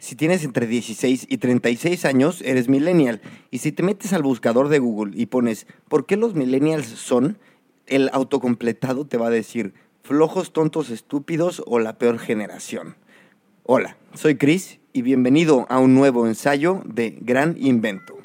Si tienes entre 16 y 36 años, eres millennial. Y si te metes al buscador de Google y pones ¿por qué los millennials son? El autocompletado te va a decir flojos, tontos, estúpidos o la peor generación. Hola, soy Chris y bienvenido a un nuevo ensayo de Gran Invento.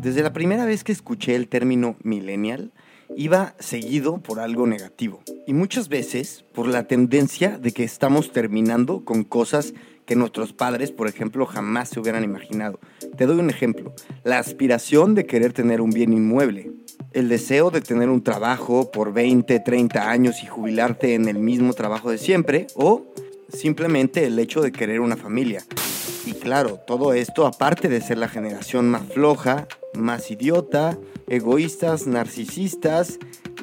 Desde la primera vez que escuché el término millennial, iba seguido por algo negativo. Y muchas veces por la tendencia de que estamos terminando con cosas que nuestros padres, por ejemplo, jamás se hubieran imaginado. Te doy un ejemplo. La aspiración de querer tener un bien inmueble. El deseo de tener un trabajo por 20, 30 años y jubilarte en el mismo trabajo de siempre. O simplemente el hecho de querer una familia. Y claro, todo esto aparte de ser la generación más floja, más idiota, egoístas, narcisistas.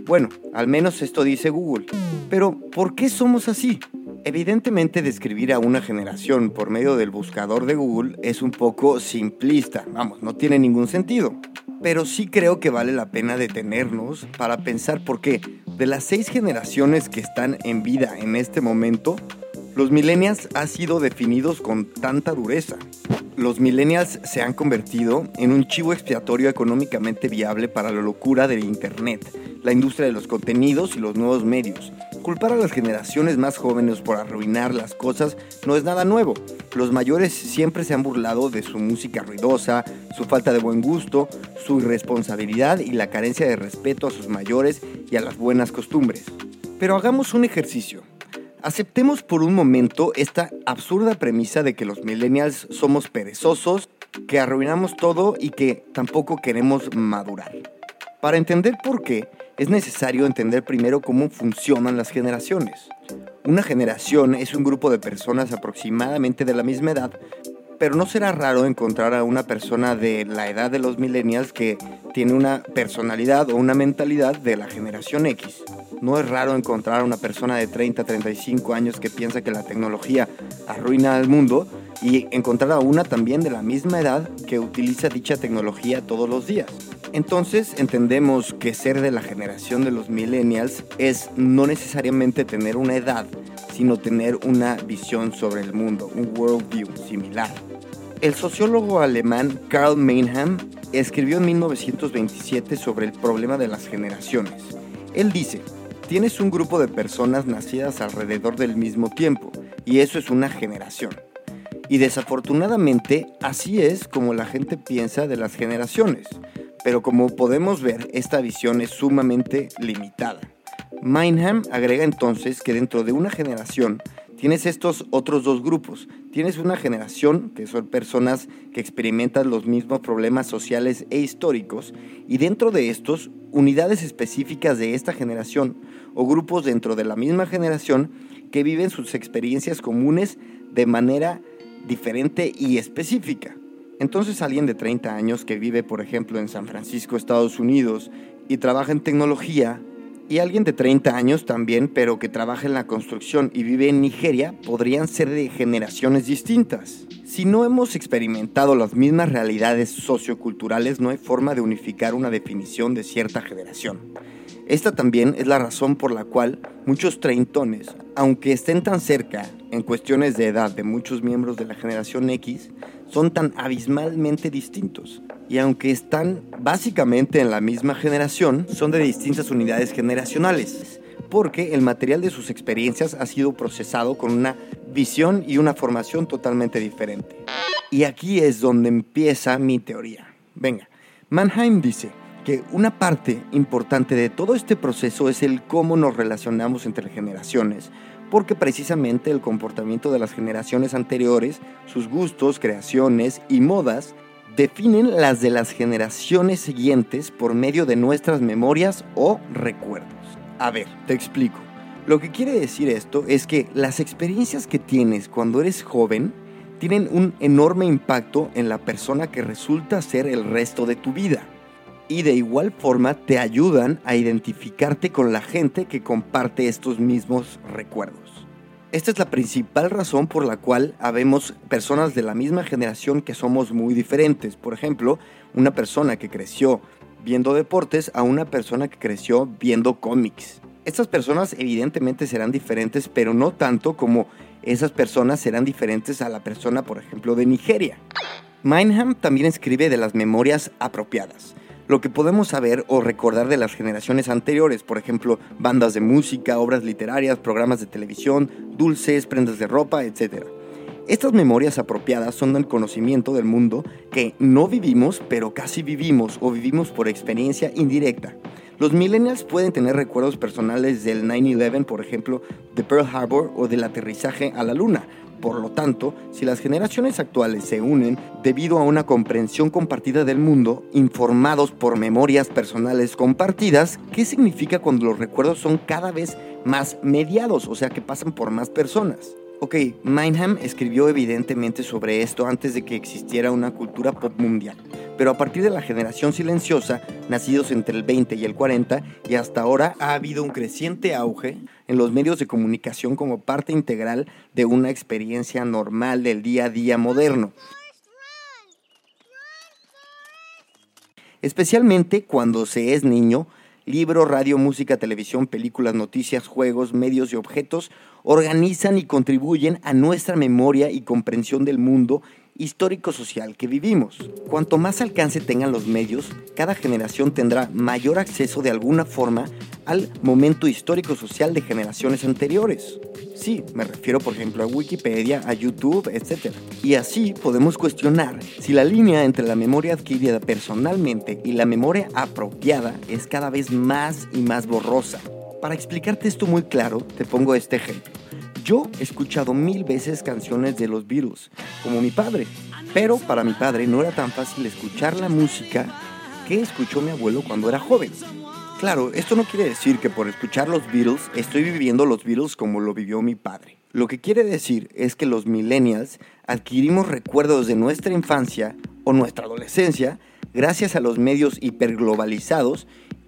Bueno, al menos esto dice Google. Pero, ¿por qué somos así? Evidentemente describir a una generación por medio del buscador de Google es un poco simplista, vamos, no tiene ningún sentido. Pero sí creo que vale la pena detenernos para pensar por qué de las seis generaciones que están en vida en este momento, los millennials han sido definidos con tanta dureza. Los millennials se han convertido en un chivo expiatorio económicamente viable para la locura del Internet, la industria de los contenidos y los nuevos medios. Culpar a las generaciones más jóvenes por arruinar las cosas no es nada nuevo. Los mayores siempre se han burlado de su música ruidosa, su falta de buen gusto, su irresponsabilidad y la carencia de respeto a sus mayores y a las buenas costumbres. Pero hagamos un ejercicio. Aceptemos por un momento esta absurda premisa de que los millennials somos perezosos, que arruinamos todo y que tampoco queremos madurar. Para entender por qué, es necesario entender primero cómo funcionan las generaciones. Una generación es un grupo de personas aproximadamente de la misma edad, pero no será raro encontrar a una persona de la edad de los millennials que tiene una personalidad o una mentalidad de la generación X. No es raro encontrar a una persona de 30, 35 años que piensa que la tecnología arruina al mundo y encontrar a una también de la misma edad que utiliza dicha tecnología todos los días. Entonces entendemos que ser de la generación de los millennials es no necesariamente tener una edad, sino tener una visión sobre el mundo, un worldview similar. El sociólogo alemán Karl Meinheim escribió en 1927 sobre el problema de las generaciones. Él dice, tienes un grupo de personas nacidas alrededor del mismo tiempo, y eso es una generación. Y desafortunadamente, así es como la gente piensa de las generaciones. Pero como podemos ver, esta visión es sumamente limitada. Meinham agrega entonces que dentro de una generación tienes estos otros dos grupos. Tienes una generación, que son personas que experimentan los mismos problemas sociales e históricos, y dentro de estos, unidades específicas de esta generación o grupos dentro de la misma generación que viven sus experiencias comunes de manera diferente y específica. Entonces alguien de 30 años que vive, por ejemplo, en San Francisco, Estados Unidos, y trabaja en tecnología, y alguien de 30 años también, pero que trabaja en la construcción y vive en Nigeria, podrían ser de generaciones distintas. Si no hemos experimentado las mismas realidades socioculturales, no hay forma de unificar una definición de cierta generación. Esta también es la razón por la cual muchos treintones, aunque estén tan cerca en cuestiones de edad de muchos miembros de la generación X, son tan abismalmente distintos. Y aunque están básicamente en la misma generación, son de distintas unidades generacionales, porque el material de sus experiencias ha sido procesado con una visión y una formación totalmente diferente. Y aquí es donde empieza mi teoría. Venga, Mannheim dice, que una parte importante de todo este proceso es el cómo nos relacionamos entre generaciones, porque precisamente el comportamiento de las generaciones anteriores, sus gustos, creaciones y modas definen las de las generaciones siguientes por medio de nuestras memorias o recuerdos. A ver, te explico. Lo que quiere decir esto es que las experiencias que tienes cuando eres joven tienen un enorme impacto en la persona que resulta ser el resto de tu vida. Y de igual forma te ayudan a identificarte con la gente que comparte estos mismos recuerdos. Esta es la principal razón por la cual habemos personas de la misma generación que somos muy diferentes. Por ejemplo, una persona que creció viendo deportes a una persona que creció viendo cómics. Estas personas evidentemente serán diferentes, pero no tanto como esas personas serán diferentes a la persona, por ejemplo, de Nigeria. Mineham también escribe de las memorias apropiadas, lo que podemos saber o recordar de las generaciones anteriores, por ejemplo, bandas de música, obras literarias, programas de televisión, dulces, prendas de ropa, etc. Estas memorias apropiadas son del conocimiento del mundo que no vivimos, pero casi vivimos o vivimos por experiencia indirecta. Los millennials pueden tener recuerdos personales del 9-11, por ejemplo, de Pearl Harbor o del aterrizaje a la Luna. Por lo tanto, si las generaciones actuales se unen debido a una comprensión compartida del mundo, informados por memorias personales compartidas, ¿qué significa cuando los recuerdos son cada vez más mediados, o sea que pasan por más personas? Ok, Mineham escribió evidentemente sobre esto antes de que existiera una cultura pop mundial, pero a partir de la generación silenciosa, nacidos entre el 20 y el 40, y hasta ahora ha habido un creciente auge en los medios de comunicación como parte integral de una experiencia normal del día a día moderno. Especialmente cuando se es niño, libro, radio, música, televisión, películas, noticias, juegos, medios y objetos organizan y contribuyen a nuestra memoria y comprensión del mundo histórico-social que vivimos. Cuanto más alcance tengan los medios, cada generación tendrá mayor acceso de alguna forma al momento histórico-social de generaciones anteriores. Sí, me refiero por ejemplo a Wikipedia, a YouTube, etc. Y así podemos cuestionar si la línea entre la memoria adquirida personalmente y la memoria apropiada es cada vez más y más borrosa. Para explicarte esto muy claro, te pongo este ejemplo. Yo he escuchado mil veces canciones de los Beatles, como mi padre, pero para mi padre no era tan fácil escuchar la música que escuchó mi abuelo cuando era joven. Claro, esto no quiere decir que por escuchar los Beatles estoy viviendo los Beatles como lo vivió mi padre. Lo que quiere decir es que los millennials adquirimos recuerdos de nuestra infancia o nuestra adolescencia gracias a los medios hiperglobalizados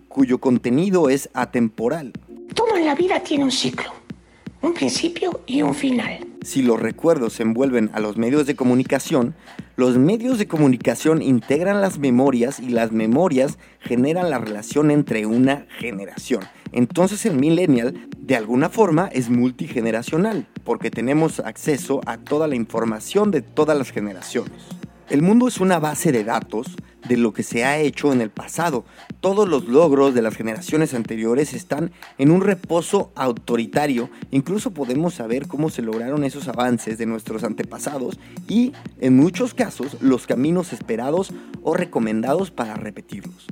cuyo contenido es atemporal. Todo en la vida tiene un ciclo, un principio y un final. Si los recuerdos se envuelven a los medios de comunicación, los medios de comunicación integran las memorias y las memorias generan la relación entre una generación. Entonces el millennial de alguna forma es multigeneracional porque tenemos acceso a toda la información de todas las generaciones. El mundo es una base de datos de lo que se ha hecho en el pasado. Todos los logros de las generaciones anteriores están en un reposo autoritario. Incluso podemos saber cómo se lograron esos avances de nuestros antepasados y, en muchos casos, los caminos esperados o recomendados para repetirlos.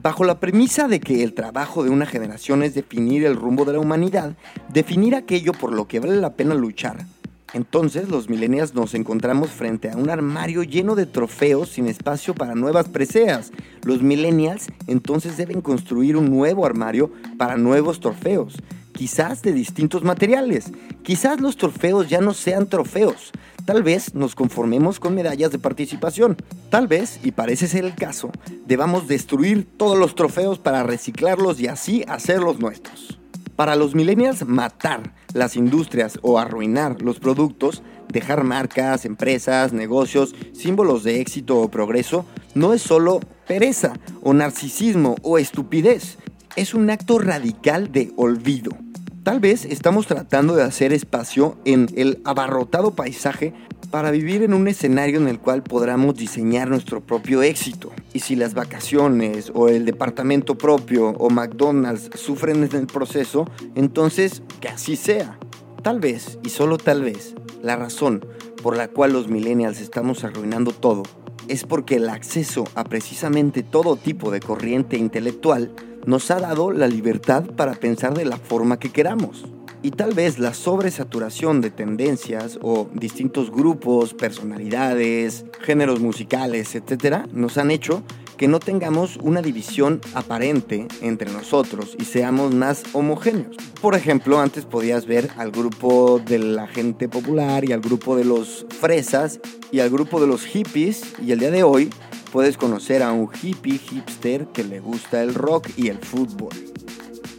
Bajo la premisa de que el trabajo de una generación es definir el rumbo de la humanidad, definir aquello por lo que vale la pena luchar, entonces los millennials nos encontramos frente a un armario lleno de trofeos sin espacio para nuevas preseas. Los millennials entonces deben construir un nuevo armario para nuevos trofeos, quizás de distintos materiales. Quizás los trofeos ya no sean trofeos. Tal vez nos conformemos con medallas de participación. Tal vez, y parece ser el caso, debamos destruir todos los trofeos para reciclarlos y así hacerlos nuestros. Para los millennials, matar las industrias o arruinar los productos, dejar marcas, empresas, negocios, símbolos de éxito o progreso, no es solo pereza o narcisismo o estupidez, es un acto radical de olvido. Tal vez estamos tratando de hacer espacio en el abarrotado paisaje para vivir en un escenario en el cual podamos diseñar nuestro propio éxito. Y si las vacaciones o el departamento propio o McDonald's sufren en el proceso, entonces que así sea. Tal vez, y solo tal vez, la razón por la cual los millennials estamos arruinando todo es porque el acceso a precisamente todo tipo de corriente intelectual nos ha dado la libertad para pensar de la forma que queramos. Y tal vez la sobresaturación de tendencias o distintos grupos, personalidades, géneros musicales, etc., nos han hecho que no tengamos una división aparente entre nosotros y seamos más homogéneos. Por ejemplo, antes podías ver al grupo de la gente popular y al grupo de los fresas y al grupo de los hippies y el día de hoy puedes conocer a un hippie hipster que le gusta el rock y el fútbol.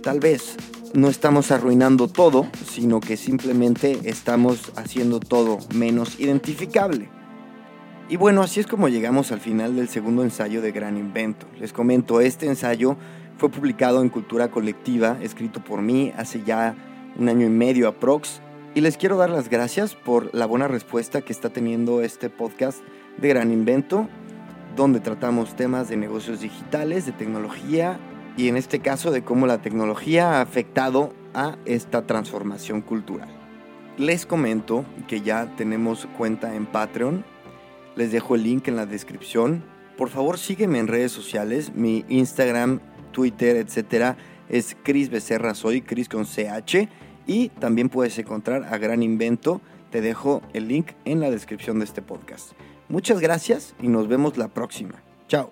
Tal vez no estamos arruinando todo, sino que simplemente estamos haciendo todo menos identificable. Y bueno, así es como llegamos al final del segundo ensayo de Gran Invento. Les comento, este ensayo fue publicado en Cultura Colectiva, escrito por mí hace ya un año y medio aprox. Y les quiero dar las gracias por la buena respuesta que está teniendo este podcast de Gran Invento, donde tratamos temas de negocios digitales, de tecnología y en este caso de cómo la tecnología ha afectado a esta transformación cultural. Les comento que ya tenemos cuenta en Patreon, les dejo el link en la descripción. Por favor sígueme en redes sociales, mi Instagram, Twitter, etcétera, es Cris Becerra Soy, Cris con CH, y también puedes encontrar a Gran Invento. Te dejo el link en la descripción de este podcast. Muchas gracias y nos vemos la próxima. Chao.